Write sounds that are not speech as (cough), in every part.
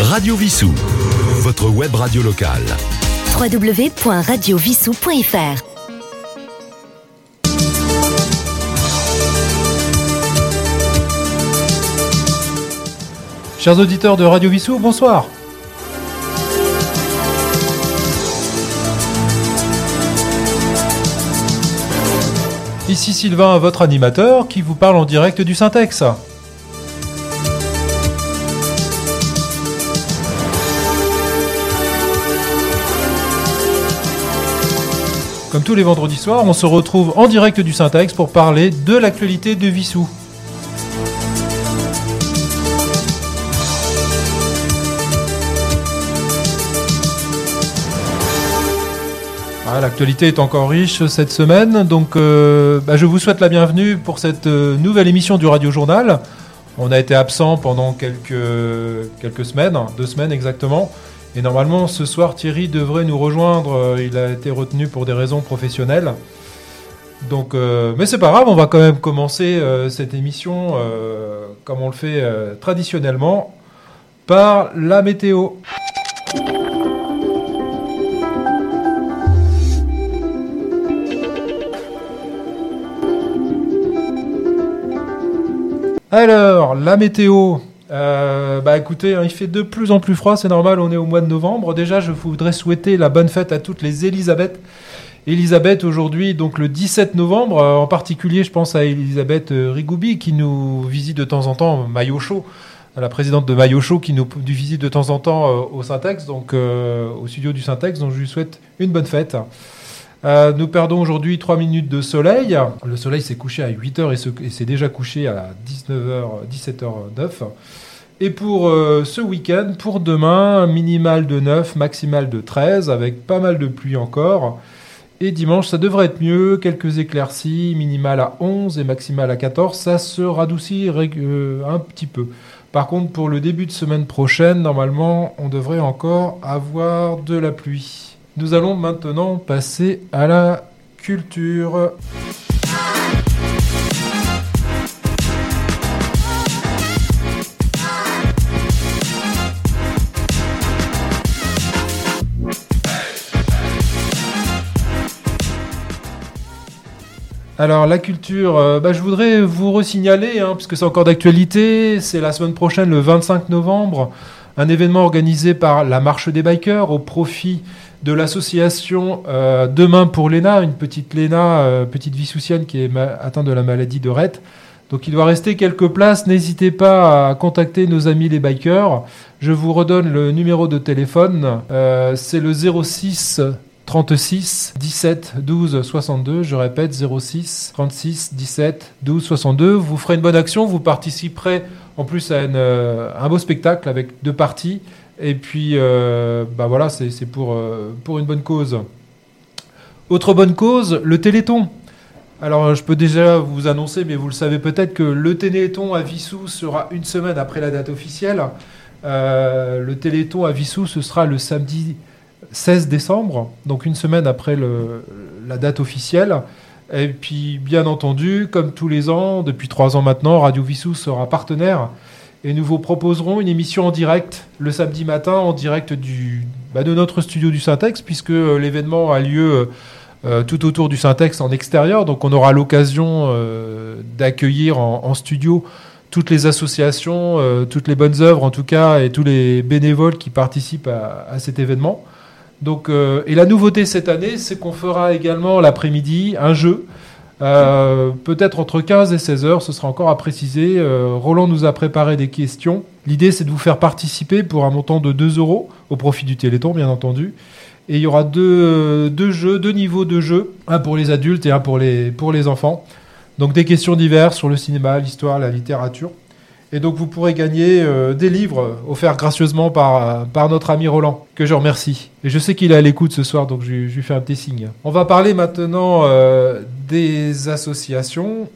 Radio Vissou, votre web radio locale. www.radiovissou.fr Chers auditeurs de Radio Vissou, bonsoir. Ici Sylvain, votre animateur, qui vous parle en direct du Syntex. Comme tous les vendredis soirs, on se retrouve en direct du Syntex pour parler de l'actualité de Vissou. Ah, L'actualité est encore riche cette semaine, donc euh, bah, je vous souhaite la bienvenue pour cette euh, nouvelle émission du Radio Journal. On a été absent pendant quelques, quelques semaines, deux semaines exactement, et normalement ce soir Thierry devrait nous rejoindre, euh, il a été retenu pour des raisons professionnelles. Donc, euh, mais c'est pas grave, on va quand même commencer euh, cette émission euh, comme on le fait traditionnellement par la météo. Alors, la météo. Euh, bah écoutez, hein, il fait de plus en plus froid, c'est normal, on est au mois de novembre. Déjà, je voudrais souhaiter la bonne fête à toutes les Elisabeth. Elisabeth aujourd'hui, donc le 17 novembre, euh, en particulier, je pense à Elisabeth euh, Rigoubi qui nous visite de temps en temps, maillot chaud, la présidente de Maillot Chaud qui nous, visite de temps en temps euh, au Syntex, donc au studio du Syntex, donc je lui souhaite une bonne fête. Euh, nous perdons aujourd'hui 3 minutes de soleil. Le soleil s'est couché à 8h et se- et s'est déjà couché à 19h, 17h09. Et pour euh, ce week-end, pour demain, minimal de 9, maximal de 13, avec pas mal de pluie encore. Et dimanche, ça devrait être mieux, quelques éclaircies, minimal à 11 et maximal à 14, ça se radoucit euh, un petit peu. Par contre, pour le début de semaine prochaine, normalement, on devrait encore avoir de la pluie. Nous allons maintenant passer à la culture. Alors la culture, euh, bah, je voudrais vous resignaler, hein, puisque c'est encore d'actualité, c'est la semaine prochaine, le 25 novembre, un événement organisé par la Marche des Bikers au profit de l'association euh, Demain pour l'ENA, une petite l'ENA, euh, petite vissoussienne qui est atteinte de la maladie de Rett. Donc il doit rester quelques places, n'hésitez pas à contacter nos amis les bikers. Je vous redonne le numéro de téléphone, euh, c'est le 06 36 17 12 62. Je répète 06 36 17 12 62. Vous ferez une bonne action, vous participerez en plus à un beau spectacle avec deux parties. Et puis, euh, bah voilà, c'est euh, pour une bonne cause. Autre bonne cause, le Téléthon. Alors, je peux déjà vous annoncer, mais vous le savez peut-être, que le Téléthon à Vissou sera une semaine après la date officielle. Euh, le Téléthon à Vissou, ce sera le samedi 16 décembre, donc une semaine après la date officielle. Et puis, bien entendu, comme tous les ans, depuis trois ans maintenant, Radio Vissou sera partenaire et nous vous proposerons une émission en direct le samedi matin, en direct du, bah, de notre studio du Syntex, puisque euh, l'événement a lieu euh, tout autour du Syntex en extérieur. Donc, on aura l'occasion euh, d'accueillir en, studio toutes les associations, euh, toutes les bonnes œuvres en tout cas, et tous les bénévoles qui participent à, à cet événement. Euh, et la nouveauté cette année, c'est qu'on fera également l'après-midi un jeu, euh, peut-être entre 15 et 16 heures, ce sera encore à préciser. Euh, Roland nous a préparé des questions. L'idée, c'est de vous faire participer pour un montant de 2 euros, au profit du Téléthon, bien entendu. Et il y aura deux, deux jeux, deux niveaux de jeux, un pour les adultes et un pour les, pour les enfants. Donc des questions diverses sur le cinéma, l'histoire, la littérature. Et donc vous pourrez gagner euh, des livres offerts gracieusement par, par notre ami Roland, que je remercie. Et je sais qu'il est à l'écoute ce soir, donc je, lui- fais un petit signe. On va parler maintenant euh, des associations.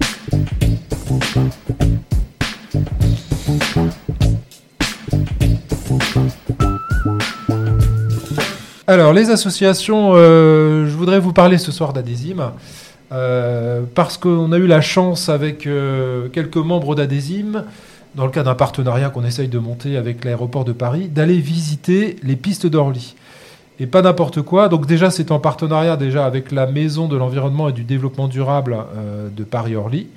Alors, les associations, euh, je voudrais vous parler ce soir d'Adésime. euh, parce qu'on a eu la chance avec euh, quelques membres d'Adésime dans le cadre d'un partenariat qu'on essaye de monter avec l'aéroport de Paris, d'aller visiter les pistes d'Orly. Et pas n'importe quoi. Donc déjà, c'est en partenariat déjà avec la Maison de l'Environnement et du Développement Durable euh, de Paris-Orly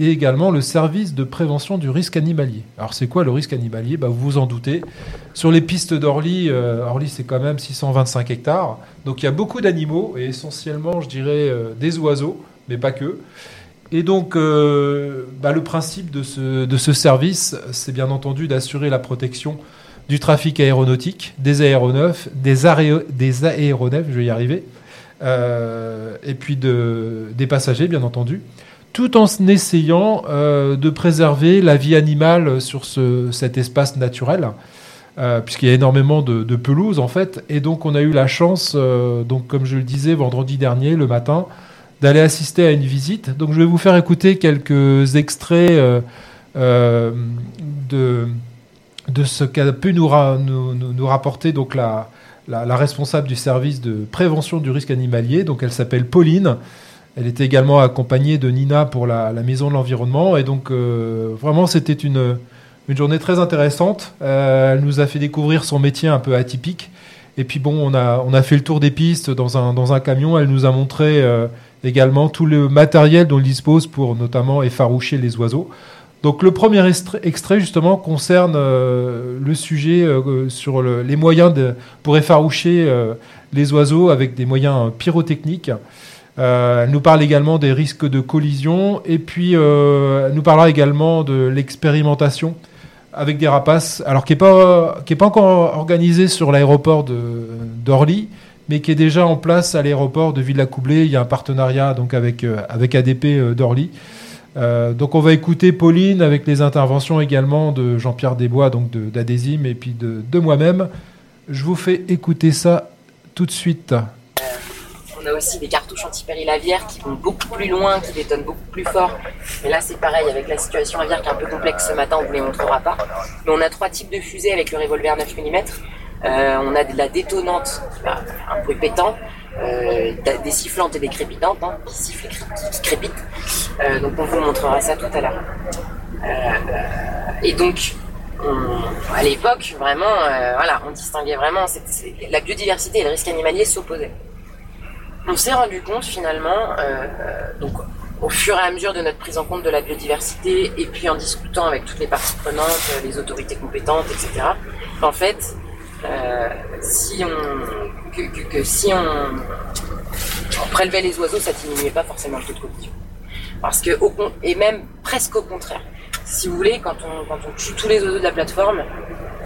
et également le service de prévention du risque animalier. Alors c'est quoi le risque animalier? Bah, Vous vous en doutez. Sur les pistes d'Orly, euh, Orly c'est quand même 625 hectares, donc il y a beaucoup d'animaux et essentiellement je dirais euh, des oiseaux, mais pas que. Et donc euh, bah, le principe de ce, de ce service, c'est bien entendu d'assurer la protection du trafic aéronautique, des aéronefs, des, des aéronefs, je vais y arriver, et puis de, des passagers bien entendu tout en essayant euh, de préserver la vie animale sur cet espace naturel, euh, puisqu'il y a énormément de, pelouse en fait. Et donc on a eu la chance, euh, donc comme je le disais vendredi dernier, le matin, d'aller assister à une visite. Donc je vais vous faire écouter quelques extraits de, de ce qu'a pu nous, nous, nous, rapporter donc la, la, la responsable du service de prévention du risque animalier. Donc elle s'appelle Pauline. Elle était également accompagnée de Nina pour la, Maison de l'Environnement. Et donc, euh, vraiment, c'était une, une journée très intéressante. Euh, elle nous a fait découvrir son métier un peu atypique. Et puis, bon, on a, on a fait le tour des pistes dans un, dans un camion. Elle nous a montré euh, également tout le matériel dont elle dispose pour notamment effaroucher les oiseaux. Donc, le premier extrait, justement, concerne le sujet sur les moyens pour effaroucher les oiseaux avec des moyens pyrotechniques. Euh, elle nous parle également des risques de collision et puis euh, elle nous parlera également de l'expérimentation avec des rapaces, alors qui n'est pas, pas encore organisée sur l'aéroport d'Orly, mais qui est déjà en place à l'aéroport de Villacoublay. Il y a un partenariat donc avec, euh, avec ADP d'Orly. donc on va écouter Pauline avec les interventions également de Jean-Pierre Desbois, donc d'Adésime, et puis de, moi-même. Je vous fais écouter ça tout de suite. On a aussi des cartouches anti-périlavières qui vont beaucoup plus loin, qui détonnent beaucoup plus fort. Mais là, c'est pareil, avec la situation aviaire qui est un peu complexe ce matin, on ne les montrera pas. Mais on a trois types de fusées avec le revolver 9 mm. Euh, on a de la détonnante, un bruit pétant, euh, des sifflantes et des crépitantes, hein, qui sifflent et qui, crépitent. Euh, donc on vous montrera ça tout à l'heure. et donc, à l'époque, vraiment, voilà, on distinguait vraiment, la biodiversité et le risque animalier s'opposaient on s'est rendu compte finalement, donc au fur et à mesure de notre prise en compte de la biodiversité et puis en discutant avec toutes les parties prenantes, les autorités compétentes, etc., qu'en fait, euh, si on, que, si on, prélevait les oiseaux, ça diminuait pas forcément le taux de collision. Parce que, et même presque au contraire. Si vous voulez, quand on, quand on tue tous les oiseaux de la plateforme,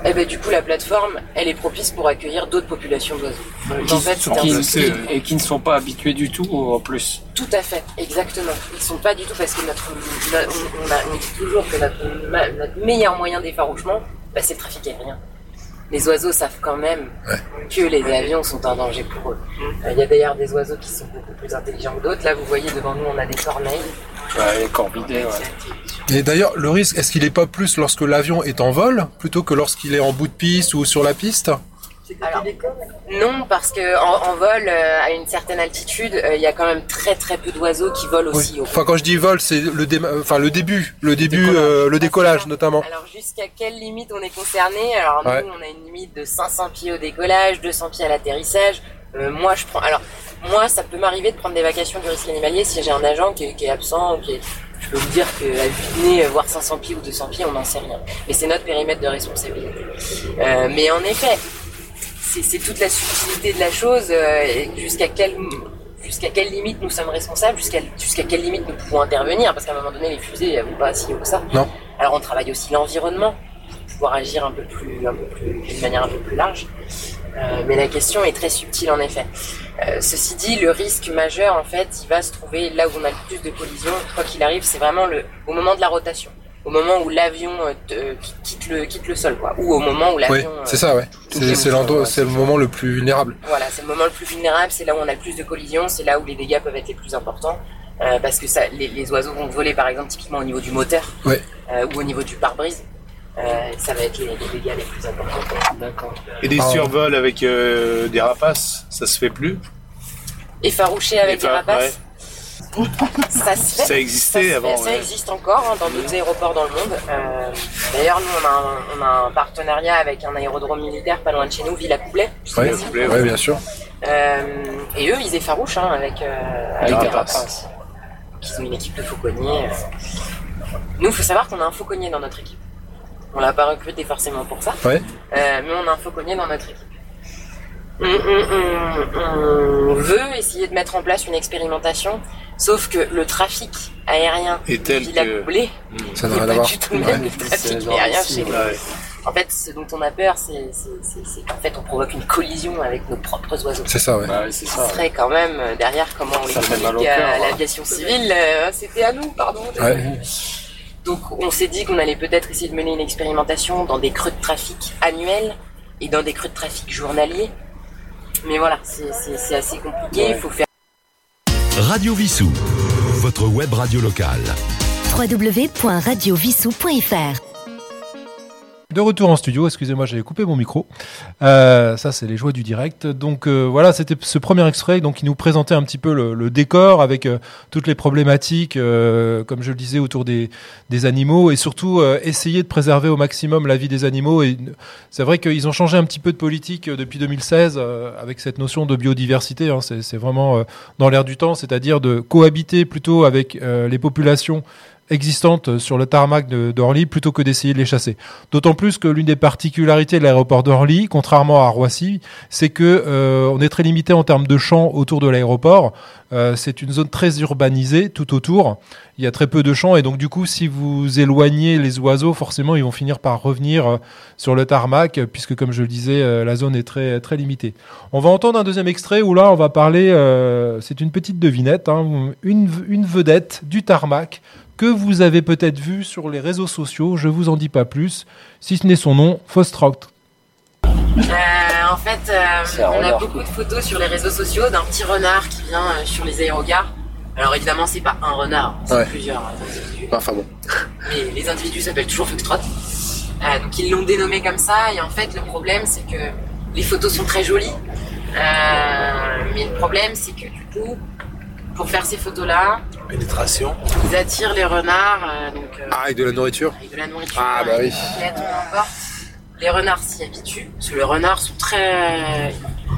eh ben, du coup, la plateforme, elle est propice pour accueillir d'autres populations d'oiseaux. en fait, qui, et qui ne sont pas habitués du tout, en plus. Tout à fait, exactement. Ils ne sont pas du tout parce que notre, on, dit toujours que notre, meilleur moyen d'effarouchement, bah, c'est le trafic aérien les oiseaux savent quand même que les avions sont un danger pour eux. Euh, il y a d'ailleurs des oiseaux qui sont beaucoup plus intelligents que d'autres. Là, vous voyez devant nous, on a des corneilles. Ouais, les corvidés, Et d'ailleurs, le risque, est-ce qu'il n'est pas plus lorsque l'avion est en vol plutôt que lorsqu'il est en bout de piste ou sur la piste? Non, parce que en, vol, euh, à une certaine altitude, euh, il y a quand même très très peu d'oiseaux qui volent aussi. Enfin, quand je dis vol, c'est le, enfin, le début, le début, le décollage, euh, notamment. Alors, jusqu'à quelle limite on est concerné? Alors, nous, on a une limite de 500 pieds au décollage, 200 pieds à l'atterrissage. moi, je prends. Alors, moi, ça peut m'arriver de prendre des vacations du risque animalier si j'ai un agent qui est, absent ou qui est, je peux vous dire qu'à vue voir 500 pieds ou 200 pieds, on n'en sait rien. Mais c'est notre périmètre de responsabilité. mais en effet, c'est toute la subtilité de la chose, euh, jusqu'à quelle, jusqu'à quelle limite nous sommes responsables, jusqu'à jusqu'à quelle limite nous pouvons intervenir, parce qu'à un moment donné, les fusées, elles vont pas si haut que ça. Non. Alors on travaille aussi l'environnement, pour pouvoir agir un peu plus, un peu plus, d'une manière un peu plus large. Euh, mais la question est très subtile en effet. Euh, ceci dit, le risque majeur en fait, il va se trouver là où on a le plus de collisions, quoi qu'il arrive, c'est vraiment le, au moment de la rotation au moment où l'avion euh, quitte le quitte le sol quoi. Ou au moment où l'avion oui, c'est ça ouais. c'est c'est le moment le plus vulnérable. Voilà c'est le moment le plus vulnérable c'est là où on a le plus de collisions c'est là où les dégâts peuvent être les plus importants euh, parce que ça les, les, oiseaux vont voler par exemple typiquement au niveau du moteur ouais. euh, ou au niveau du pare-brise euh, ça va être les, les, dégâts les plus importants d'accord. Et des survols avec euh, des rapaces ça se fait plus? Effaroucher avec des rapaces? Ça se fait. Ça existait se avant, fait, Ça ouais. existe encore hein, dans d'autres aéroports dans le monde. Euh, D'ailleurs, nous, on a, un, on a un partenariat avec un aérodrome militaire pas loin de chez nous, Villa Couplet. Ouais, bien sûr. Euh, et eux, ils effarouchent hein, avec, euh, Avec rapace. Ils ont une équipe de fauconniers. euh. Nous, il faut savoir qu'on a un fauconnier dans notre équipe. On l'a pas recruté forcément pour ça, Ouais. euh, mais on a un fauconnier dans notre équipe. On, on- on- on veut essayer de mettre en place une expérimentation, sauf que le trafic aérien Et tel Villa que. Coublé Ça n'a n'est rien à pas voir. du tout le Ouais. même le trafic aérien chez nous. Ouais. En fait, ce dont on a peur, c'est qu'en fait, on provoque une collision avec nos propres oiseaux. C'est ça, ouais. Ouais, c'est Ce ça. serait quand même euh, derrière comment on Ça au l'explique à hein. l'aviation civile. euh, C'était à nous, pardon. Ouais. Donc on s'est dit qu'on allait peut-être essayer de mener une expérimentation dans des creux de trafic annuels et dans des creux de trafic journaliers. Mais voilà, c'est assez compliqué. Il faut faire Radio Vissou, votre web radio locale. www.radiovissou.fr De retour en studio, excusez-moi, j'avais coupé mon micro. Euh, ça, c'est les joies du direct. Donc euh, voilà, c'était ce premier extrait donc, qui nous présentait un petit peu le, décor avec euh, toutes les problématiques, comme je le disais, autour des, animaux et surtout essayer de préserver au maximum la vie des animaux. Et c'est vrai qu'ils ont changé un petit peu de politique depuis 2016 euh, avec cette notion de biodiversité. hein. c'est, vraiment dans l'air du temps, c'est-à-dire de cohabiter plutôt avec les populations existantes sur le tarmac d'Orly plutôt que d'essayer de les chasser. D'autant plus que l'une des particularités de l'aéroport d'Orly, contrairement à Roissy, c'est que euh, est très limité en termes de champs autour de l'aéroport. Euh, c'est une zone très urbanisée tout autour. Il y a très peu de champs et donc du coup, si vous éloignez les oiseaux, forcément, ils vont finir par revenir euh, sur le tarmac, puisque comme je le disais, la zone est très très limitée. On va entendre un deuxième extrait où là, on va parler. c'est une petite devinette, hein, une vedette du tarmac que vous avez peut-être vu sur les réseaux sociaux. Je vous en dis pas plus, si ce n'est son nom, Fostrock. Euh, en fait, euh, C'est on a beaucoup de photos sur les réseaux sociaux d'un petit renard qui vient euh, sur les aérogares. Alors évidemment, c'est pas un renard, c'est Ouais. plusieurs individus. Enfin bon. Mais les individus s'appellent toujours Foxtrot. Euh, donc ils l'ont dénommé comme ça. Et en fait, le problème, c'est que les photos sont très jolies. Euh, mais le problème, c'est que du coup, pour faire ces photos-là, Pénétration. ils attirent les renards. euh, donc, euh, Ah, avec de la nourriture avec de la nourriture, Ah, bah oui. Les renards s'y habituent, parce que les renards sont très...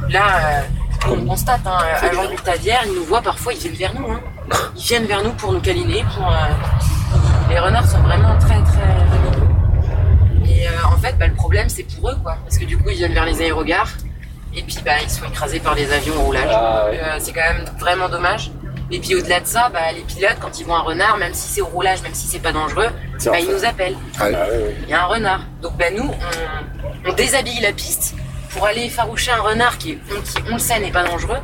Là, euh, on constate, hein, avant le Tadière, ils nous voient parfois, ils viennent vers nous. hein. Ils viennent vers nous pour nous câliner. Pour, Les renards sont vraiment très, très. Et en fait, bah, le problème, c'est pour eux, quoi. Parce que du coup, ils viennent vers les aérogares, et puis bah, ils sont écrasés par les avions au roulage. Ah, ouais. C'est quand même vraiment dommage. Et puis au-delà de ça, bah, les pilotes, quand ils voient un renard, même si c'est au roulage, même si c'est pas dangereux, bah, ils fait. nous appellent. Ah, ouais. Il y a un renard. Donc bah, nous, on, on déshabille la piste pour aller effaroucher un renard qui, on, qui, on le sait, n'est pas dangereux.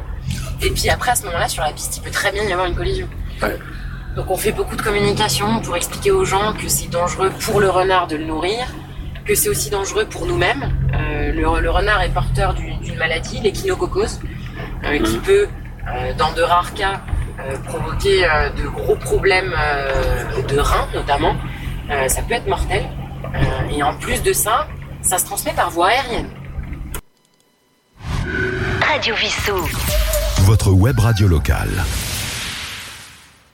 Et puis après, à ce moment-là, sur la piste, il peut très bien y avoir une collision. Ouais. Donc on fait beaucoup de communication pour expliquer aux gens que c'est dangereux pour le renard de le nourrir, que c'est aussi dangereux pour nous-mêmes. Euh, le, le renard est porteur du- d'une maladie, l'échinococose, euh, qui peut, euh, dans de rares cas, provoquer euh, de gros problèmes euh, de reins notamment. Euh, ça peut être mortel. Euh, et en plus de ça, ça se transmet par voie aérienne. Radio Vissou. Votre web radio locale.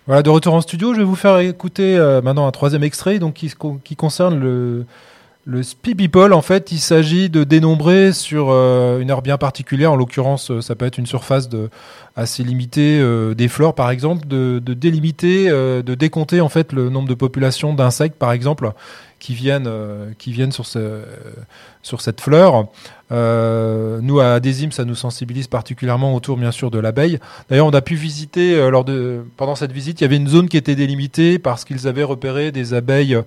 Voilà, de retour en studio, je vais vous faire écouter euh, maintenant un troisième extrait donc, qui, qui concerne le, le Spi People. En fait, il s'agit de dénombrer sur euh, une heure bien particulière, en l'occurrence, euh, ça peut être une surface assez limitée euh, des fleurs, par exemple, de, délimiter, de décompter en fait le nombre de populations d'insectes, par exemple, qui viennent, euh, qui viennent sur, ce, sur cette fleur. Euh, nous, à Adésim, ça nous sensibilise particulièrement autour, bien sûr, de l'abeille. D'ailleurs, on a pu visiter euh, lors de pendant cette visite, il y avait une zone qui était délimitée parce qu'ils avaient repéré des abeilles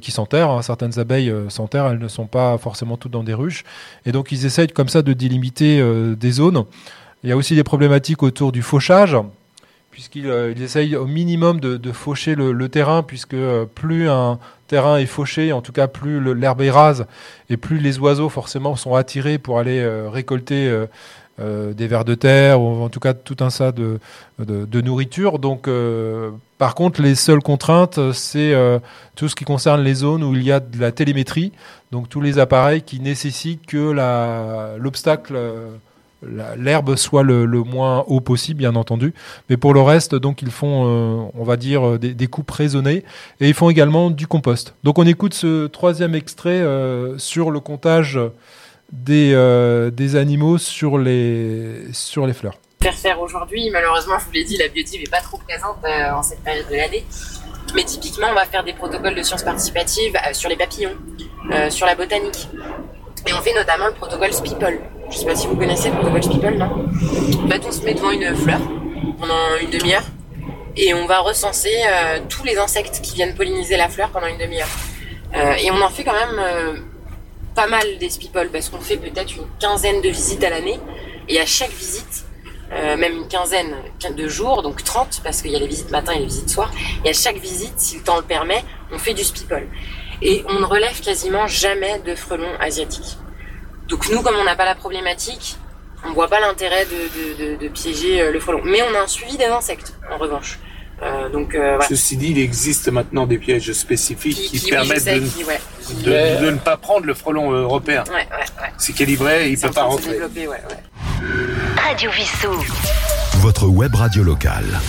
qui s'enterrent. hein. Certaines abeilles s'enterrent, elles ne sont pas forcément toutes dans des ruches, et donc ils essayent comme ça de délimiter des zones. Il y a aussi des problématiques autour du fauchage puisqu'ils ils essayent au minimum de, faucher le, terrain, puisque plus un terrain est fauché, en tout cas plus l'herbe est rase, et plus les oiseaux forcément sont attirés pour aller euh, récolter euh, euh, des vers de terre, ou en tout cas tout un tas de, de, nourriture. Donc, par contre, les seules contraintes, c'est tout ce qui concerne les zones où il y a de la télémétrie, donc tous les appareils qui nécessitent que l'obstacle l'herbe soit le, moins haut possible, bien entendu. Mais pour le reste, donc ils font, euh, on va dire, euh, des, des coupes raisonnées et ils font également du compost. Donc on écoute ce troisième extrait euh, sur le comptage des, des animaux sur les, sur les fleurs. faire faire aujourd'hui. Malheureusement, je vous l'ai dit, la biodive n'est pas trop présente en cette période de l'année. Mais typiquement, on va faire des protocoles de sciences participatives sur les papillons, sur la botanique. Et on fait notamment le protocole Spipol. Je sais pas si vous connaissez le protocole Spipol, non En fait, on se met devant une fleur pendant une demi-heure et on va recenser euh, tous les insectes qui viennent polliniser la fleur pendant une demi-heure. Euh, et on en fait quand même euh, pas mal des Spipol parce qu'on fait peut-être une quinzaine de visites à l'année. Et à chaque visite, même une quinzaine de jours, donc 30, parce qu'il y a les visites matin et les visites soir. Et à chaque visite, si le temps le permet, on fait du spipol. Et on ne relève quasiment jamais de frelons asiatiques. Donc nous, comme on n'a pas la problématique, on voit pas l'intérêt de, de, de, de piéger euh, le frelon. Mais on a un suivi des insectes, en revanche. Euh, donc euh, voilà. Ceci dit, il existe maintenant des pièges spécifiques qui, permettent sais, de, qui- ouais. de- de ne pas prendre le frelon européen. Ouais, ouais, ouais. C'est calibré, il C'est peut pas rentrer. développer, ouais, ouais. Radio Vissou. Votre web radio locale.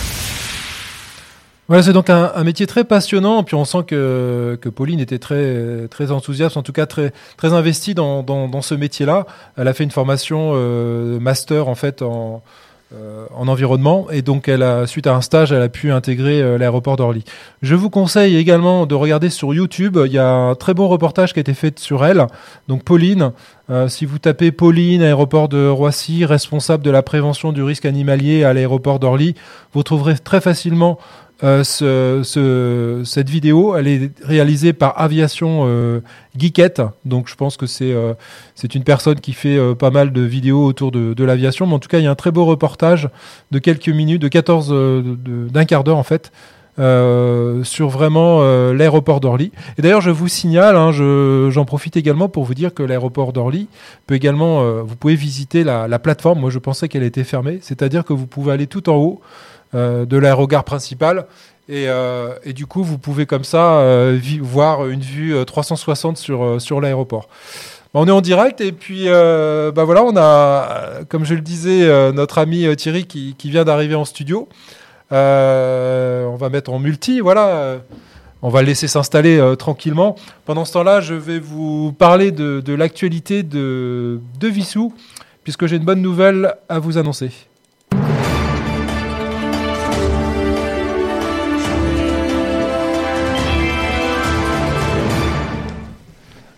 Voilà, c'est donc un, métier très passionnant. Puis on sent que, que Pauline était très, très enthousiaste, en tout cas très, très investie dans, dans, ce métier-là. Elle a fait une formation euh, master en fait en, euh, en environnement et donc elle a, suite à un stage, elle a pu intégrer euh, l'aéroport d'Orly. Je vous conseille également de regarder sur YouTube. Il y a un très bon reportage qui a été fait sur elle. Donc Pauline, si vous tapez Pauline, aéroport de Roissy, responsable de la prévention du risque animalier à l'aéroport d'Orly, vous trouverez très facilement ce- cette vidéo, elle est réalisée par Aviation euh, Geekette, donc je pense que c'est euh, c'est une personne qui fait euh, pas mal de vidéos autour de, l'aviation, mais en tout cas il y a un très beau reportage de quelques minutes, de 14, euh, de- de- d'un quart d'heure en fait, euh, sur vraiment euh, l'aéroport d'Orly. Et d'ailleurs je vous signale, hein, je- j'en profite également pour vous dire que l'aéroport d'Orly peut également, euh, vous pouvez visiter la, la plateforme, moi je pensais qu'elle était fermée, c'est-à-dire que vous pouvez aller tout en haut, euh, de l'aérogare principal. Et, euh, et du coup, vous pouvez comme ça euh, voir une vue euh, 360 sur, euh, sur l'aéroport. Bah, on est en direct et puis euh, bah voilà, on a, euh, comme je le disais, euh, notre ami euh, Thierry qui, qui vient d'arriver en studio. Euh, on va mettre en multi, voilà. euh, on va le laisser s'installer euh, tranquillement. Pendant ce temps-là, je vais vous parler de, de l'actualité de, de Vissou, puisque j'ai une bonne nouvelle à vous annoncer.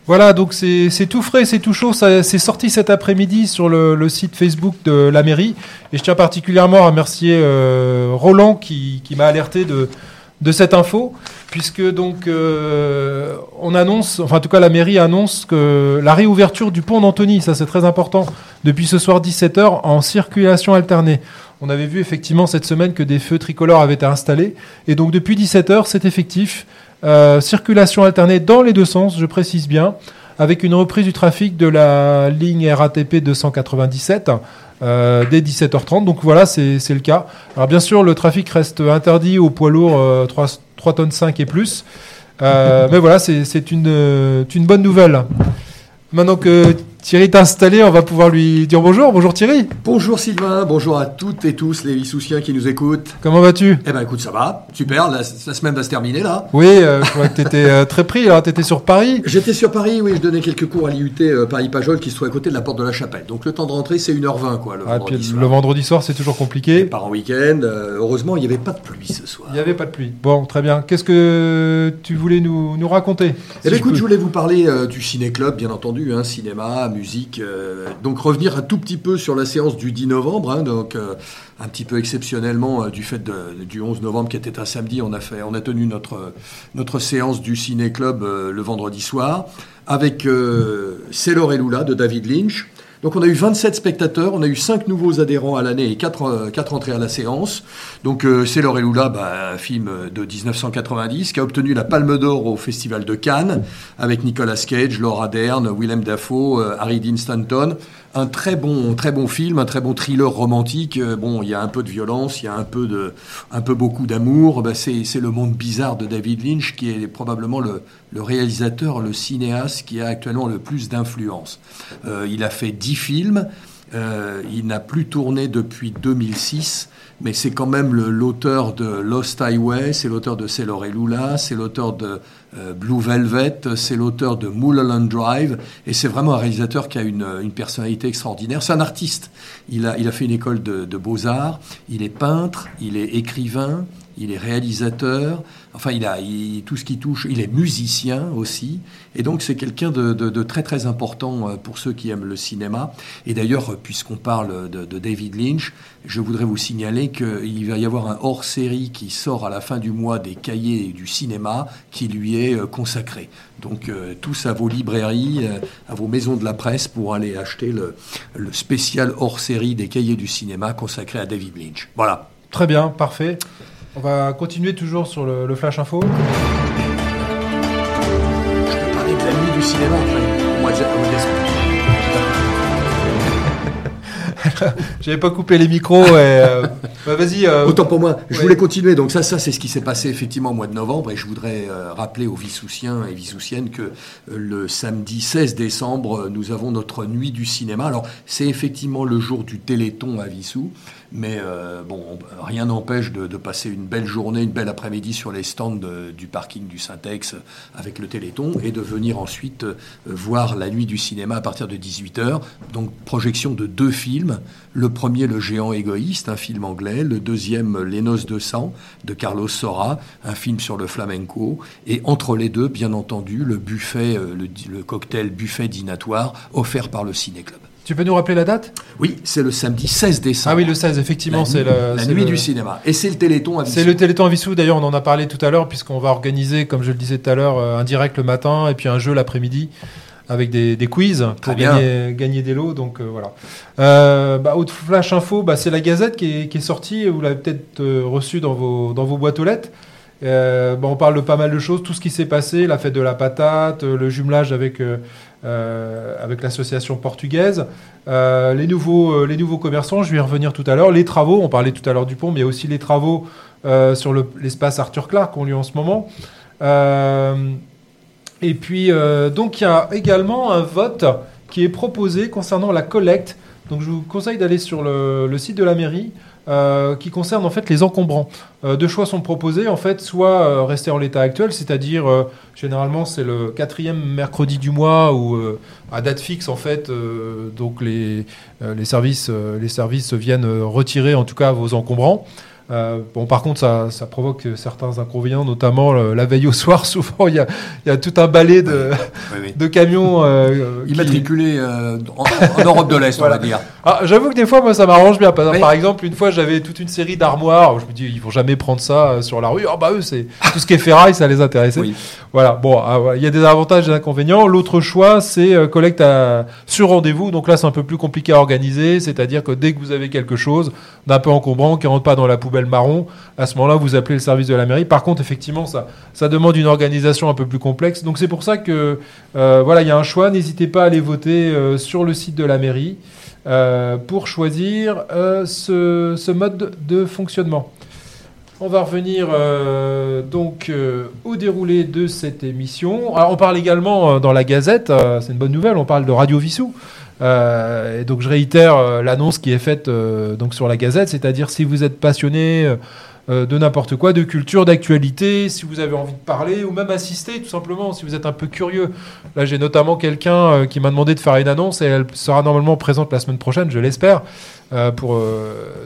Voilà, donc c'est tout frais, c'est tout chaud. C'est sorti cet après-midi sur le, site Facebook de la mairie. Et je tiens particulièrement à remercier euh, Roland qui, qui m'a alerté de, de cette info, puisque donc euh, on annonce, enfin en tout cas la mairie annonce que la réouverture du pont d'Antony, ça c'est très important, depuis ce soir 17h en circulation alternée. On avait vu effectivement cette semaine que des feux tricolores avaient été installés, et donc depuis 17h c'est effectif. Euh, circulation alternée dans les deux sens, je précise bien, avec une reprise du trafic de la ligne RATP 297 euh, dès 17h30. Donc voilà, c'est le cas. Alors bien sûr, le trafic reste interdit aux poids lourds euh, 3, 3 tonnes 5 et plus. Euh, (laughs) mais voilà, c'est une, une bonne nouvelle. Maintenant que Thierry est installé, on va pouvoir lui dire bonjour. Bonjour Thierry, Bonjour Sylvain, bonjour à toutes et tous les Vissoussiens qui nous écoutent. comment vas-tu? Eh ben écoute, ça va, super, la, la semaine va se terminer là. Oui, euh, je vois que tu étais très pris, là, tu étais sur Paris. J'étais sur Paris, oui, je donnais quelques cours à l'IUT euh, Paris-Pajol qui se trouve à côté de la porte de la Chapelle. Donc le temps de rentrer, c'est 1h20 quoi, le Ah, vendredi puis soir. le vendredi soir, c'est toujours compliqué. Part en week-end, euh, heureusement, il n'y avait pas de pluie ce soir. Il n'y avait pas de pluie. Bon, très bien. Qu'est-ce que tu voulais nous, nous raconter Eh si bien, je écoute, peux? je voulais vous parler euh, du ciné-club, bien entendu, hein, cinéma, musique. euh, donc revenir un tout petit peu sur la séance du 10 novembre, hein, donc euh, un petit peu exceptionnellement euh, du fait du 11 novembre qui était un samedi, on a fait, on a tenu notre notre séance du ciné-club le vendredi soir avec Sailor et Lula de David Lynch. Donc on a eu 27 spectateurs, on a eu 5 nouveaux adhérents à l'année et 4, entrées à la séance. Donc euh, Sailor et Lula, bah, un film de 1990 qui a obtenu la Palme d'Or au Festival de Cannes avec Nicolas Cage, Laura Dern, Willem Dafoe, euh, Harry Dean Stanton. Un très bon, très bon film, un très bon thriller romantique. Euh, bon, il y a un peu de violence, il y a un peu de, un peu beaucoup d'amour. Bah, c'est, le monde bizarre de David Lynch qui est probablement le, le réalisateur, le cinéaste qui a actuellement le plus d'influence. Euh, il a fait 10 films. Euh, il n'a plus tourné depuis 2006, mais c'est quand même l'auteur de Lost Highway, c'est l'auteur de Sailor et Lula, c'est l'auteur de Blue Velvet, c'est l'auteur de Mulholland Drive, et c'est vraiment un réalisateur qui a une, une personnalité extraordinaire. C'est un artiste. Il a, il a fait une école de, de beaux-arts, il est peintre, il est écrivain, il est réalisateur, enfin il a tout ce qui touche, il est musicien aussi, et donc c'est quelqu'un de, très très important euh, pour ceux qui aiment le cinéma. Et d'ailleurs, euh, puisqu'on parle de, David Lynch, je voudrais vous signaler qu'il va y avoir un hors-série qui sort à la fin du mois des cahiers du cinéma qui lui est euh, consacré. Donc tous à vos librairies, à vos maisons de la presse pour aller acheter le spécial hors-série des cahiers du cinéma consacré à David Lynch. Voilà. Très bien, parfait. On va continuer toujours sur le, le Flash Info. Je peux parler de la nuit du cinéma après. Moi, (laughs) J'avais pas coupé les micros et. euh, bah, Vas-y. euh, Autant pour moi. Je ouais. voulais continuer. Donc ça, ça c'est ce qui s'est passé effectivement au mois de novembre. Et je voudrais euh, rappeler aux Vissoussiens et Vissoussiennes que le samedi 16 décembre, nous avons notre nuit du cinéma. Alors c'est effectivement le jour du Téléthon à Vissou. Mais euh, rien n'empêche de, passer une belle journée, une belle après-midi sur les stands du parking du Syntex avec le Téléthon et de venir ensuite euh, voir la nuit du cinéma à partir de 18h. Donc projection de deux films. Le premier, Le géant égoïste, un film anglais. Le deuxième, Les noces de sang de Carlos Sora, un film sur le flamenco. Et entre les deux, bien entendu, le buffet, euh, le, le cocktail buffet dînatoire offert par le Ciné Club. Tu peux nous rappeler la date? Oui, c'est le samedi 16 décembre. Ah oui, le 16, effectivement, c'est la c'est nuit le- du cinéma. Et c'est le Téléthon à C'est Vissou. le Téléthon à Vissou. D'ailleurs, on en a parlé tout à l'heure, puisqu'on va organiser, comme je le disais tout à l'heure, euh, un direct le matin et puis un jeu l'après-midi avec des, des quiz pour gagner, gagner des lots. Donc euh, voilà. Euh, bah, autre flash info, bah, c'est la Gazette qui est, qui est sortie. Vous l'avez peut-être euh, reçue dans vos, dans vos boîtes aux lettres. Bah, on parle de pas mal de choses, tout ce qui s'est passé, la fête de la patate, le jumelage avec, avec l'association portugaise, euh, les, nouveaux, euh, les nouveaux commerçants, je vais y revenir tout à l'heure, les travaux, on parlait tout à l'heure du pont, mais il y a aussi les travaux euh, sur le- l'espace Arthur Clark qui ont lieu en ce moment. Euh, et puis, euh, donc, il y a également un vote qui est proposé concernant la collecte. Donc, je vous conseille d'aller sur le site de la mairie euh, qui concerne en fait les encombrants. Euh, deux choix sont proposés, en fait, soit euh, rester en l'état actuel, c'est-à-dire généralement c'est le quatrième mercredi du mois ou à date fixe en fait, donc les, les, services, les services viennent retirer en tout cas vos encombrants. Euh, bon, par contre, ça, ça provoque certains inconvénients, notamment euh, la veille au (laughs) soir. Souvent, il y a, il y a tout un balai de, Oui, oui. (laughs) de camions. euh, qui- Immatriculé euh, en, en Europe de l'Est, Voilà. on va dire. Ah, J'avoue que des fois, moi, ça m'arrange bien. Par, Oui. par exemple, une fois, j'avais toute une série d'armoires. Je me dis, ils vont jamais prendre ça euh, sur la rue. Ah bah eux, c'est tout ce qui est ferraille, ça les intéressait. Voilà. Bon, ah, voilà. il y a des avantages et des inconvénients. L'autre choix, c'est euh, collecte à, sur rendez-vous. Donc là, c'est un peu plus compliqué à organiser. C'est-à-dire que dès que vous avez quelque chose d'un peu encombrant qui rentre pas dans la poubelle marron, à ce moment-là, vous appelez le service de la mairie. Par contre, effectivement, ça, ça demande une organisation un peu plus complexe. Donc c'est pour ça que euh, voilà, il y a un choix. N'hésitez pas à aller voter euh, sur le site de la mairie euh, pour choisir ce, mode de fonctionnement. On va revenir donc au déroulé de cette émission. On parle également dans la Gazette, c'est une bonne nouvelle, on parle de Radio Vissou. Euh, et donc je réitère euh, l'annonce qui est faite euh, donc sur la Gazette, c'est-à-dire si vous êtes passionné euh, de n'importe quoi, de culture, d'actualité, si vous avez envie de parler ou même assister tout simplement, si vous êtes un peu curieux. Là j'ai notamment quelqu'un euh, qui m'a demandé de faire une annonce et elle sera normalement présente la semaine prochaine, je l'espère. Euh, pour,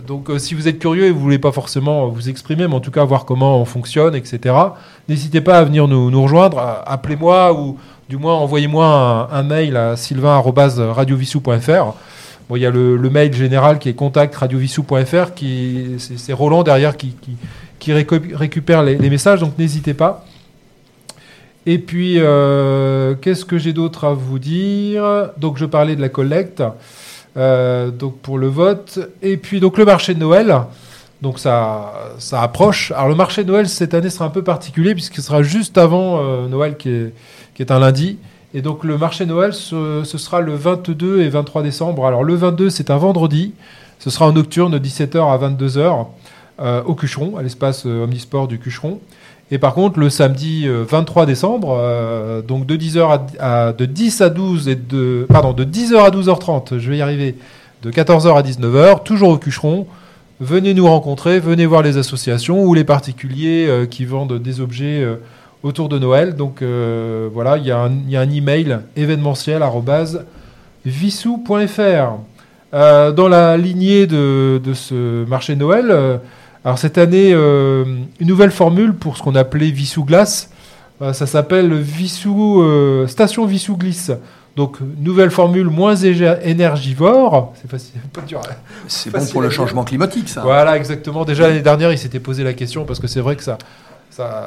donc si vous êtes curieux et vous voulez pas forcément vous exprimer, mais en tout cas voir comment on fonctionne, etc., n'hésitez pas à venir nous, nous rejoindre, appelez-moi ou du moins envoyez-moi un, un mail à sylvain.radiovissou.fr. Bon, il y a le, mail général qui est contact radiovissou.fr, qui c'est Roland derrière qui, qui, qui récu- récupère les, les messages, donc n'hésitez pas. Et puis, euh, qu'est-ce que j'ai d'autre à vous dire? Donc, je parlais de la collecte, euh, donc pour le vote. Et puis, donc le marché de Noël. Donc, ça, ça approche. Alors, le marché de Noël cette année sera un peu particulier puisqu'il sera juste avant euh, Noël, qui est, qui est un lundi. Et donc, le marché Noël, ce, sera le 22 et 23 décembre. Alors, le 22, c'est un vendredi. Ce sera en nocturne de 17h à 22h euh, au Cucheron, à l'espace euh, Omnisport du Cucheron. Et par contre, le samedi euh, 23 décembre, euh, donc de 10h à, à- de 10 à 12 et de pardon, de 10h à 12h30, je vais y arriver. de 14h à 19h, toujours au Cucheron. Venez nous rencontrer, venez voir les associations ou les particuliers euh, qui vendent des objets euh, autour de Noël. Donc euh, voilà, il y, a un- il y a un email événementiel vissou.fr. Euh, dans la lignée de, de ce marché Noël, euh, alors cette année, une nouvelle formule pour ce qu'on appelait Vissou Glace. Ça s'appelle Vissou, Station Vissou Glisse. Donc, nouvelle formule moins énergivore. C'est facile, pas dur. à- C'est bon pour le changement climatique, ça. Voilà, exactement. Déjà l'année dernière, il s'était posé la question parce que c'est vrai que ça, ça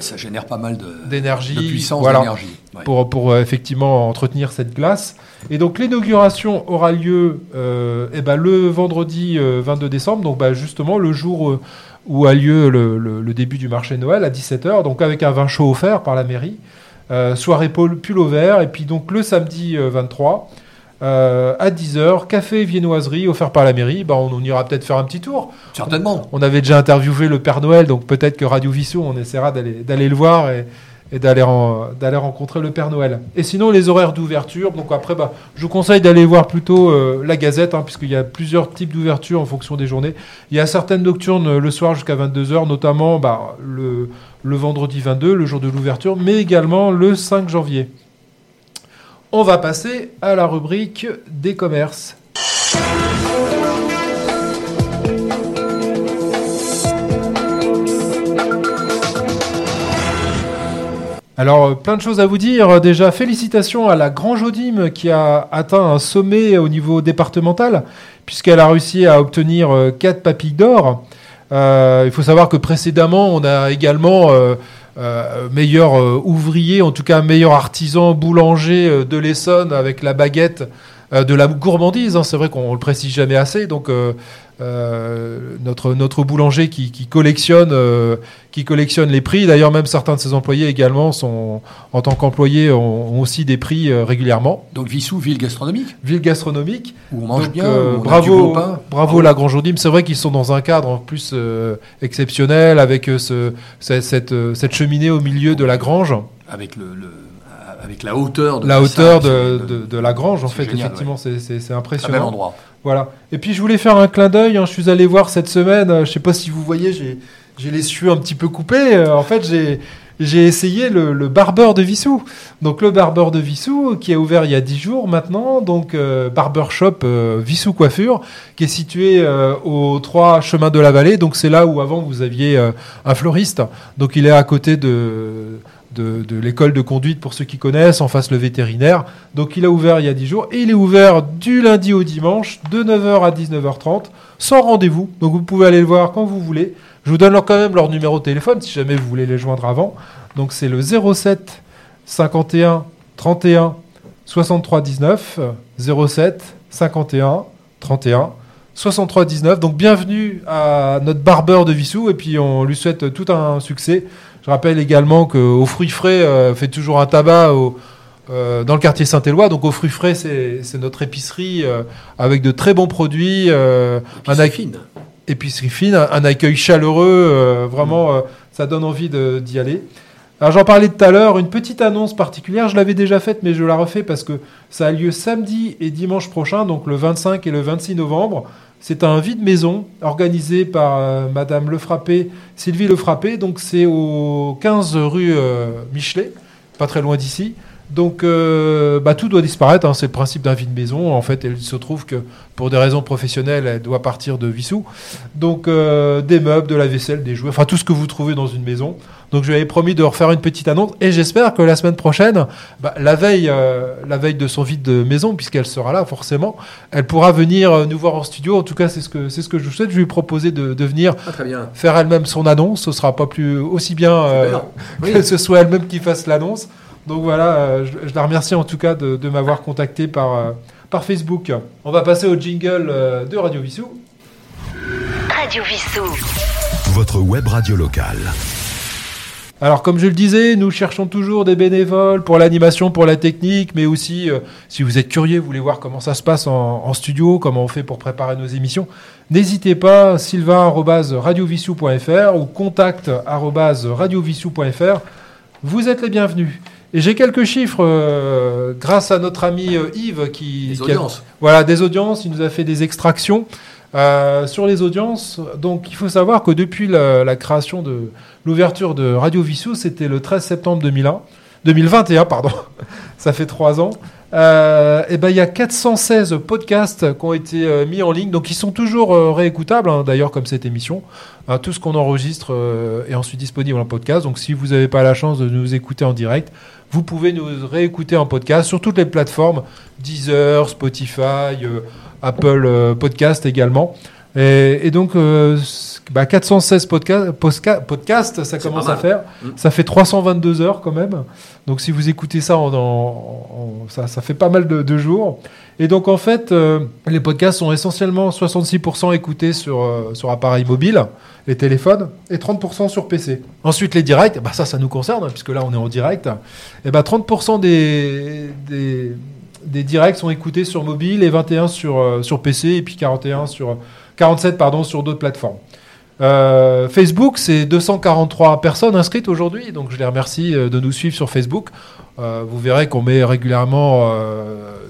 Ça génère pas mal de, d'énergie, de puissance voilà, d'énergie. Ouais. pour, pour euh, effectivement entretenir cette glace. Et donc l'inauguration aura lieu euh, eh ben, le vendredi euh, 22 décembre, donc bah, justement le jour euh, où a lieu le, le- le début du marché de Noël à 17h, donc avec un vin chaud offert par la mairie. Euh, soirée pull au vert, et puis donc le samedi euh, 23 euh, à 10h, café viennoiserie offert par la mairie. Bah, on, on ira peut-être faire un petit tour. Certainement. On avait déjà interviewé le Père Noël, donc peut-être que Radio Vissou, on essaiera d'aller le voir et, et d'aller ren- d'aller rencontrer le Père Noël. Et sinon, les horaires d'ouverture, donc après, bah, je vous conseille d'aller voir plutôt euh, la Gazette, hein, puisqu'il y a plusieurs types d'ouverture en fonction des journées. Il y a certaines nocturnes euh, le soir jusqu'à 22h, notamment bah, le, le vendredi 22, le jour de l'ouverture, mais également le 5 janvier. On va passer à la rubrique des commerces. Alors, euh, plein de choses à vous dire. Déjà, félicitations à la Grange Odime qui a atteint un sommet au niveau départemental, puisqu'elle a réussi à obtenir 4 papilles d'or. Euh, il faut savoir que précédemment, on a également euh, euh, meilleur euh, ouvrier, en tout cas meilleur artisan boulanger euh, de l'Essonne avec la baguette de la gourmandise. hein. C'est vrai qu'on le précise jamais assez. Donc, euh, euh, notre, notre boulanger qui, qui collectionne, euh, qui collectionne les prix. D'ailleurs, même certains de ses employés également sont, en tant qu'employés, ont, ont aussi des prix euh, régulièrement. Donc Vissou, ville gastronomique, Ville gastronomique. où on mange Donc, bien, euh, où on a du bravo, bravo la Grange Odime. C'est vrai qu'ils sont dans un cadre en plus euh, exceptionnel avec euh, ce, cette, cette, euh, cette cheminée au milieu de la grange, Avec, le, le- avec la hauteur de la la hauteur salle, de, de, de la grange en fait. génial, effectivement, c'est- c'est c'est Très bel impressionnant. endroit. Voilà. Et puis je voulais faire un clin d'œil. hein. Je suis allé voir cette semaine. euh, je sais pas si vous voyez, j'ai j'ai les cheveux un petit peu coupés. Euh, en fait, j'ai j'ai essayé le, le barbeur de Vissou. Donc le barbeur de Vissou qui a ouvert il y a 10 jours maintenant. Donc euh, barber shop euh, Vissou coiffure qui est situé euh, aux trois chemins de la vallée. Donc c'est là où avant vous aviez euh, un fleuriste. Donc il est à côté de de, l'école de conduite pour ceux qui connaissent, en face le vétérinaire. Donc il a ouvert il y a 10 jours et il est ouvert du lundi au dimanche de 9h à 19h30 sans rendez-vous. Donc vous pouvez aller le voir quand vous voulez. Je vous donne leur- quand même leur numéro de téléphone si jamais vous voulez les joindre avant. Donc c'est le 07 51 31 63 19 07 51 31 63 19. Donc bienvenue à notre barbeur de Vissou et puis on lui souhaite tout un succès. Je rappelle également qu'au fruits frais euh, fait toujours un tabac au- euh, dans le quartier Saint-Éloi. Donc aux fruits frais, c'est notre épicerie euh, avec de très bons produits, euh, un fine. épicerie fine, un, un accueil chaleureux, vraiment, euh, ça donne envie d'y aller. Alors j'en parlais tout à l'heure, une petite annonce particulière, je l'avais déjà faite, mais je la refais parce que ça a lieu samedi et dimanche prochain, donc le 25 et le 26 novembre. C'est un vide maison organisé par euh, Madame Lefrappé, Sylvie Lefrappé, donc c'est au 15 rue euh, Michelet, pas très loin d'ici. Donc euh, bah, tout doit disparaître, hein, c'est le principe d'un vide maison. En fait, il se trouve que pour des raisons professionnelles, elle doit partir de Vissou. Donc euh, des meubles, de la vaisselle, des jouets, enfin tout ce que vous trouvez dans une maison. Donc je lui avais promis de refaire une petite annonce et j'espère que la semaine prochaine, bah, la veille, euh, la veille de son vide de maison, puisqu'elle sera là forcément, elle pourra venir nous voir en studio. En tout cas, c'est ce que c'est ce que je vous souhaite. Je lui proposer de, de venir Ah, bien. faire elle-même son annonce. Ce sera pas plus aussi bien (laughs) que ce soit elle-même qui fasse l'annonce. Donc voilà, euh, je, je la remercie en tout cas de, de m'avoir contacté par, euh, par Facebook. On va passer au jingle euh, de Radio Vissou. Radio Vissou. Votre web radio locale. Alors comme je le disais, nous cherchons toujours des bénévoles pour l'animation, pour la technique, mais aussi euh, si vous êtes curieux, vous voulez voir comment ça se passe en, en studio, comment on fait pour préparer nos émissions, n'hésitez pas, sylvain.radiovissou.fr ou contact@radiovissou.fr. Vous êtes les bienvenus. Et j'ai quelques chiffres euh, grâce à notre ami euh, Yves qui, Les qui a- voilà, des audiences. Il nous a fait des extractions euh, sur les audiences. Donc, il faut savoir que depuis la, la création de l'ouverture de Radio Vissou, c'était le 13 septembre 2001, 2021, pardon. (laughs) Ça fait trois ans. Euh, et ben, il y a 416 podcasts qui ont été euh, mis en ligne, donc ils sont toujours euh, réécoutables, hein, d'ailleurs comme cette émission. Hein, tout ce qu'on enregistre est ensuite disponible en podcast. Donc, si vous n'avez pas la chance de nous écouter en direct, vous pouvez nous réécouter en podcast sur toutes les plateformes Deezer, Spotify, Apple Podcast également. Et, et donc, euh, c- bah, 416 podca- posca- podcasts, ça commence à faire. Mm. Ça fait 322 heures quand même. Donc, si vous écoutez ça, en, en- en- ça, ça fait pas mal de, de jours. Et donc, en fait, euh, les podcasts sont essentiellement 66% écoutés sur, euh, sur appareil mobile, les téléphones, et 30% sur PC. Ensuite, les directs, bah, ça, ça nous concerne, puisque là, on est en direct. Et bah, 30% des, des, des directs sont écoutés sur mobile et 21 sur, euh, sur PC, et puis 41 sur, 47 pardon, sur d'autres plateformes. Euh, Facebook, c'est 243 personnes inscrites aujourd'hui, donc je les remercie euh, de nous suivre sur Facebook. Euh, vous verrez qu'on met régulièrement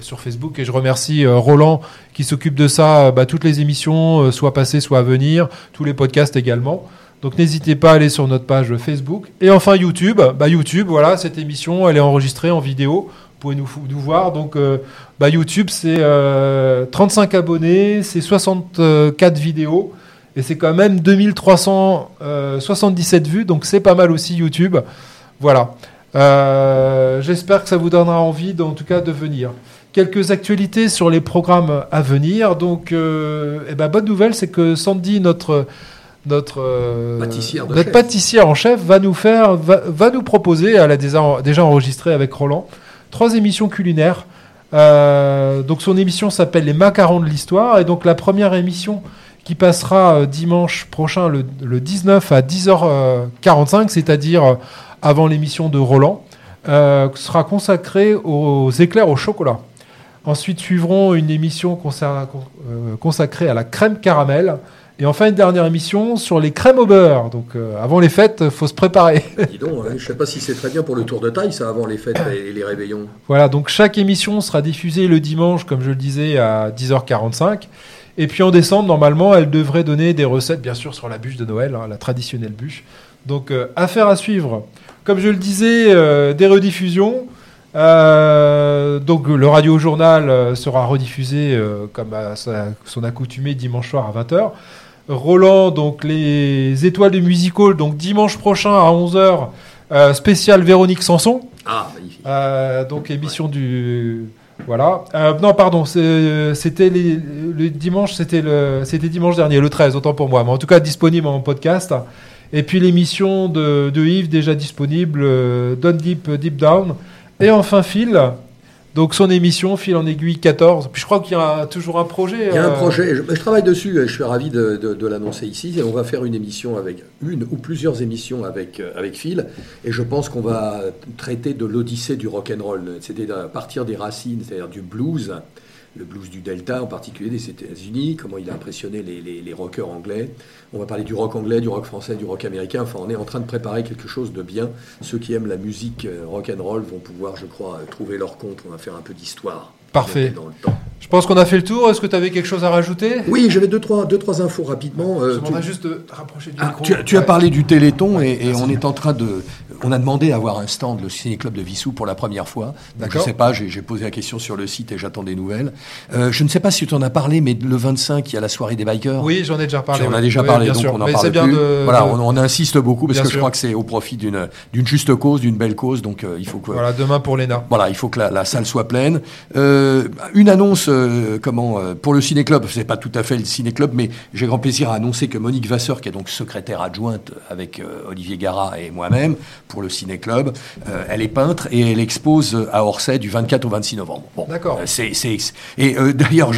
sur Facebook et je remercie Roland qui s'occupe de ça, bah, toutes les émissions, soit passées, soit à venir, tous les podcasts également. Donc n'hésitez pas à aller sur notre page Facebook. Et enfin YouTube, bah, YouTube, voilà, cette émission, elle est enregistrée en vidéo. Vous pouvez nous, nous voir. Donc euh, bah, YouTube, c'est euh, 35 abonnés, c'est 64 vidéos. Et c'est quand même 2377 vues, donc c'est pas mal aussi YouTube. Voilà. Euh, J'espère que ça vous donnera envie, en tout cas, de venir. Quelques actualités sur les programmes à venir. Donc, euh, eh ben, bonne nouvelle, c'est que Sandy, notre notre euh, Pâtissière notre en chef, va nous faire, va, va nous proposer. Elle a déjà, déjà enregistré avec Roland trois émissions culinaires. Euh, donc son émission s'appelle Les macarons de l'histoire et donc la première émission qui passera euh, dimanche prochain le, le 19 à 10h45, c'est-à-dire euh, avant l'émission de Roland, sera consacrée aux éclairs au chocolat. Ensuite suivront une émission consacrée à la crème caramel. Et enfin une dernière émission sur les crèmes au beurre. Donc euh, avant les fêtes, faut se préparer. (laughs) Dis donc, hein, je sais pas si c'est très bien pour le tour de taille, ça, avant les fêtes et les réveillons. Voilà, donc chaque émission sera diffusée le dimanche, comme je le disais, à 10h45. Et puis en décembre, normalement, elle devrait donner des recettes, bien sûr, sur la bûche de Noël, hein, la traditionnelle bûche. Donc, euh, affaire à suivre. Comme je le disais, euh, des rediffusions. Euh, donc, le radio-journal euh, sera rediffusé, euh, comme à sa- son accoutumé, dimanche soir à 20h. Roland, donc les étoiles du musical, donc dimanche prochain à 11h, euh, spécial Véronique Sanson. Ah, magnifique. Euh, donc émission du voilà. Euh, non pardon, c'était le dimanche, c'était le c'était dimanche dernier, le 13, autant pour moi. Mais en tout cas disponible en podcast. Et puis l'émission de, de Yves déjà disponible, Don't Deep Deep Down. Et enfin Phil. Donc son émission Phil en aiguille 14. Puis je crois qu'il y a toujours un projet. Il y a un euh, projet, je, je travaille dessus, et je suis ravi de, de- de l'annoncer ici. Et on va faire une émission avec une ou plusieurs émissions avec, euh, avec Phil. Et je pense qu'on va traiter de l'odyssée du rock'n'roll. C'est-à-dire à partir des racines, c'est-à-dire du blues, le blues du Delta en particulier des États-Unis, comment il a impressionné les, les, les rockers anglais. On va parler du rock anglais, du rock français, du rock américain. Enfin, on est en train de préparer quelque chose de bien. Ceux qui aiment la musique euh, rock'n'roll vont pouvoir, je crois, euh, trouver leur compte. On va faire un peu d'histoire. Parfait. Dans le temps. Je pense qu'on a fait le tour. Est-ce que tu avais quelque chose à rajouter? Oui, j'avais deux trois, deux, trois infos rapidement. Je Euh, tu- juste de te rapprocher du Ah, micro. tu, as- tu as Ouais. parlé du Téléthon et, et on est en train de. On a demandé à avoir un stand, le Ciné Club de Vissou, pour la première fois. Donc, je ne sais pas, j'ai posé la question sur le site et j'attends des nouvelles. Euh, je ne sais pas si tu en as parlé, mais le 25, il y a la soirée des bikers. Oui, j'en ai déjà Tu parlé. en ouais. as déjà Oui, parlé, donc sûr. on en Mais parle bien plus. de. voilà, on, on insiste beaucoup parce Bien que je crois que c'est au profit d'une juste cause, d'une belle cause. Donc euh, il faut que Voilà, demain pour l'ENA. voilà, il faut que la, la salle soit pleine. Euh, une annonce, comment, pour le ciné-club, c'est pas tout à fait le ciné-club, mais j'ai grand plaisir à annoncer que Monique Vasseur, qui est donc secrétaire adjointe avec Olivier Garat et moi-même pour le ciné-club, euh, elle est peintre et elle expose à Orsay du 24 au 26 novembre. Bon, D'accord. euh, c'est, et euh, d'ailleurs,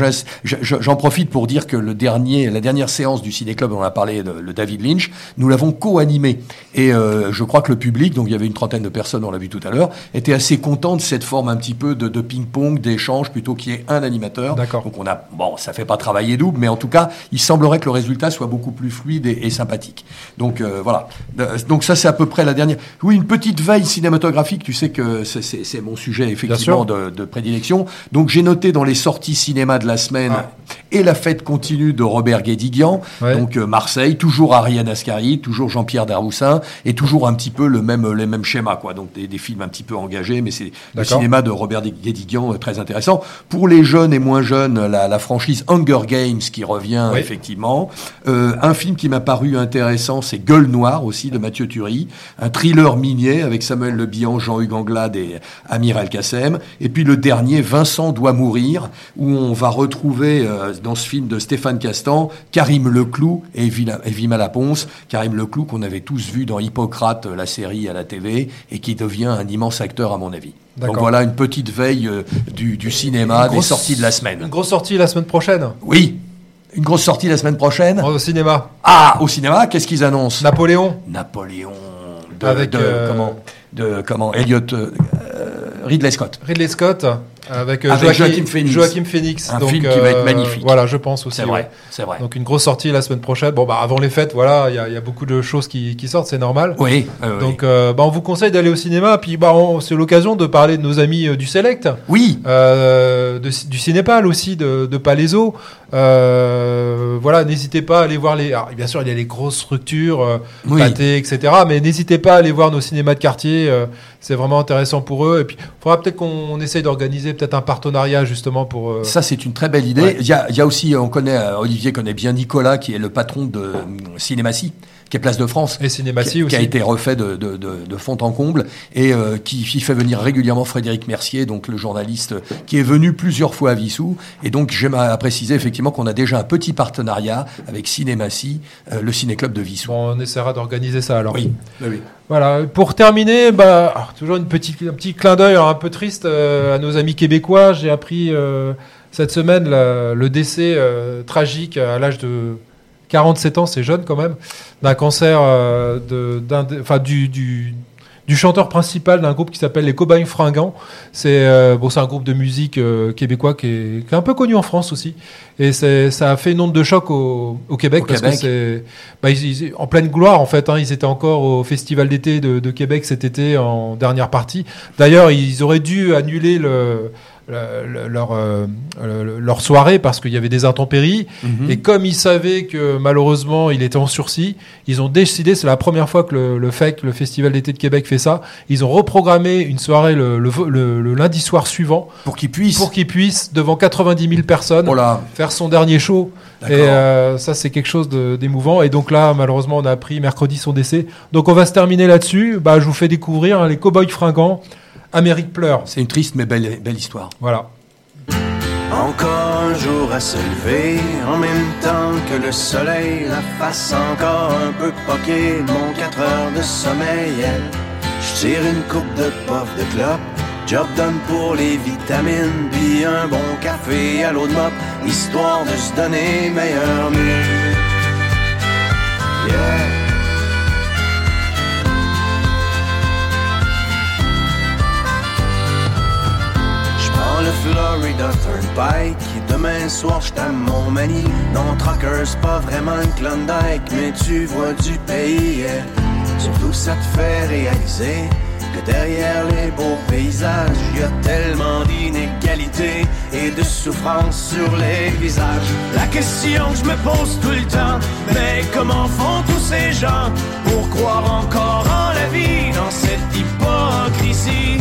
j'en profite pour dire que le dernier, la dernière séance du ciné-club, on a parlé, le, le David Lynch, nous l'avons co-animé. Et euh, je crois que le public, donc il y avait une trentaine de personnes, on l'a vu tout à l'heure, était assez content de cette forme un petit peu de, de ping-pong, d'échange, plutôt qu'il y ait un animateur. D'accord. Donc on a, bon, ça fait pas travailler double, mais en tout cas, il semblerait que le résultat soit beaucoup plus fluide et, et sympathique. Donc euh, voilà. Euh, Donc ça, c'est à peu près la dernière. Oui, une petite veille cinématographique. Tu sais que c'est- mon sujet effectivement de, de prédilection. Donc j'ai noté dans les sorties cinéma de la semaine Ah. et la fête continue de Robert Guédiguian. Ouais. Donc euh, Marseille, toujours Ariane Ascari, toujours Jean-Pierre Daroussin et toujours un petit peu le même les mêmes schémas quoi. Donc des, des films un petit peu engagés, mais c'est le cinéma de Robert Guédiguian euh, très intéressant. Pour les jeunes et moins jeunes, la, la franchise Hunger Games qui revient Oui. effectivement. Euh, un film qui m'a paru intéressant, c'est Gueule Noire aussi de Mathieu Turi, un thriller minier avec Samuel Le Bihan, Jean-Hugues Anglade et Amir El Kassem. Et puis le dernier, Vincent doit mourir, où on va retrouver euh, dans ce film de Stéphane Castan, Karim Leclou et Vima Laponce. Karim Leclou qu'on avait tous vu dans Hippocrate, la série à la TV, et qui devient un immense acteur à mon avis. Donc voilà une petite veille euh, du, du cinéma, Une des grosse- sorties de la Une semaine. grosse sortie la semaine prochaine Oui, une grosse sortie la semaine prochaine. au cinéma. Ah, au cinéma, qu'est-ce qu'ils annoncent? Napoléon. Napoléon de, Avec, de- euh, comment de comment Elliot euh, Ridley Scott. Ridley Scott avec, euh, Joachim Phoenix. Joachim Phoenix. Un Donc, film qui va être euh, magnifique. Voilà, je pense aussi. C'est ouais. vrai, c'est vrai. Donc une grosse sortie la semaine prochaine. Bon bah avant les fêtes, voilà, il y a, il y a beaucoup de choses qui, qui sortent, c'est normal. oui. Donc euh, bah, on vous conseille d'aller au cinéma. Puis bah on- c'est l'occasion de parler de nos amis euh, du Select, oui, euh, de- du Cinépal aussi, de, de Palaiso. Euh, voilà, n'hésitez pas à aller voir les. alors, bien sûr, il y a les grosses structures, euh, Oui. Etc. Mais n'hésitez pas à aller voir nos cinémas de quartier. euh, c'est vraiment intéressant pour eux. Et puis, il faudra peut-être qu'on essaye d'organiser peut-être un partenariat justement pour. euh, ça c'est une très belle idée. Ouais. Il y, a, il y a aussi, on connaît, Olivier connaît bien Nicolas qui est le patron de Cinématie, qui est Place de France. et Cinématie qui, aussi. qui a été refait de, de, de, de fond en comble et euh, qui, qui fait venir régulièrement Frédéric Mercier, donc le journaliste qui est venu plusieurs fois à Vissou. Et donc j'aime à préciser effectivement qu'on a déjà un petit partenariat avec Cinématie, euh, le ciné-club de Vissou. Bon, on essaiera d'organiser ça alors. Oui, oui, oui. Voilà. Pour terminer, bah, alors, toujours une petite, un petit clin d'œil alors, un peu triste euh, à nos amis québécois. J'ai appris euh, cette semaine la- le décès euh, tragique à l'âge de 47 ans, c'est jeune quand même, d'un cancer euh, de, enfin, du, du, du chanteur principal d'un groupe qui s'appelle les Cobayes Fringants. C'est euh, bon, c'est un groupe de musique euh, québécois qui est, qui est un peu connu en France aussi. Et c'est, ça a fait une onde de choc au, au Québec Au parce Québec. que c'est bah, ils- ils- en pleine gloire en fait. Hein, ils étaient encore au festival d'été de, de Québec cet été en dernière partie. D'ailleurs, ils auraient dû annuler le, leur, euh, le- leur soirée parce qu'il y avait des intempéries. Mhm. Et comme ils savaient que malheureusement il était en sursis, ils ont décidé, c'est la première fois que le, le FEC, le Festival d'été de Québec, fait ça, ils ont reprogrammé une soirée le, le- le- le lundi soir suivant Pour qu'il puisse. pour qu'il puisse, devant 90 000 personnes, Oh faire son dernier show. Et euh, ça, c'est quelque chose d'émouvant. Et donc là, malheureusement, on a appris mercredi son décès. Donc on va se terminer là-dessus. Bah, je vous fais découvrir hein, les Cowboys fringants. Amérique pleure. c'est une triste mais belle, belle histoire. Voilà. Encore un jour à se lever, en même temps que le soleil, la face encore un peu poquée, mon 4 heures de sommeil. Je tire une coupe de puff de clope, job done pour les vitamines, puis un bon café à l'eau de mop, histoire de se donner meilleur mieux. Yeah. Florida Turnpike et demain soir je t'aime mon mani. Non, Trucker, c'est pas vraiment une Klondike, mais tu vois du pays. Surtout ça te fait réaliser que derrière les beaux paysages, y a tellement d'inégalités et de souffrance sur les visages. La question que je me pose tout le temps, mais comment font tous ces gens pour croire encore en la vie dans cette hypocrisie?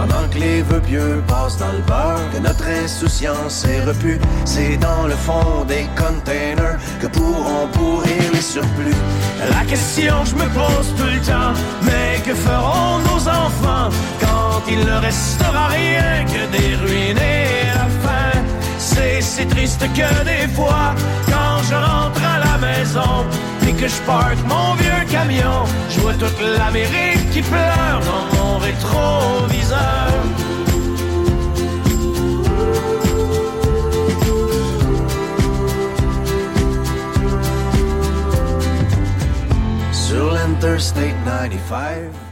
Pendant que les vœux pieux passent dans le beurre, que notre insouciance est repue, c'est dans le fond des containers que pourront pourrir les surplus. La question que je me pose tout le temps, mais que feront nos enfants quand il ne restera rien que des ruines et la? C'est si triste que des fois, quand je rentre à la maison, et que je parque mon vieux camion Je vois toute l'Amérique qui pleure Dans mon rétroviseur. Sur l'Interstate 95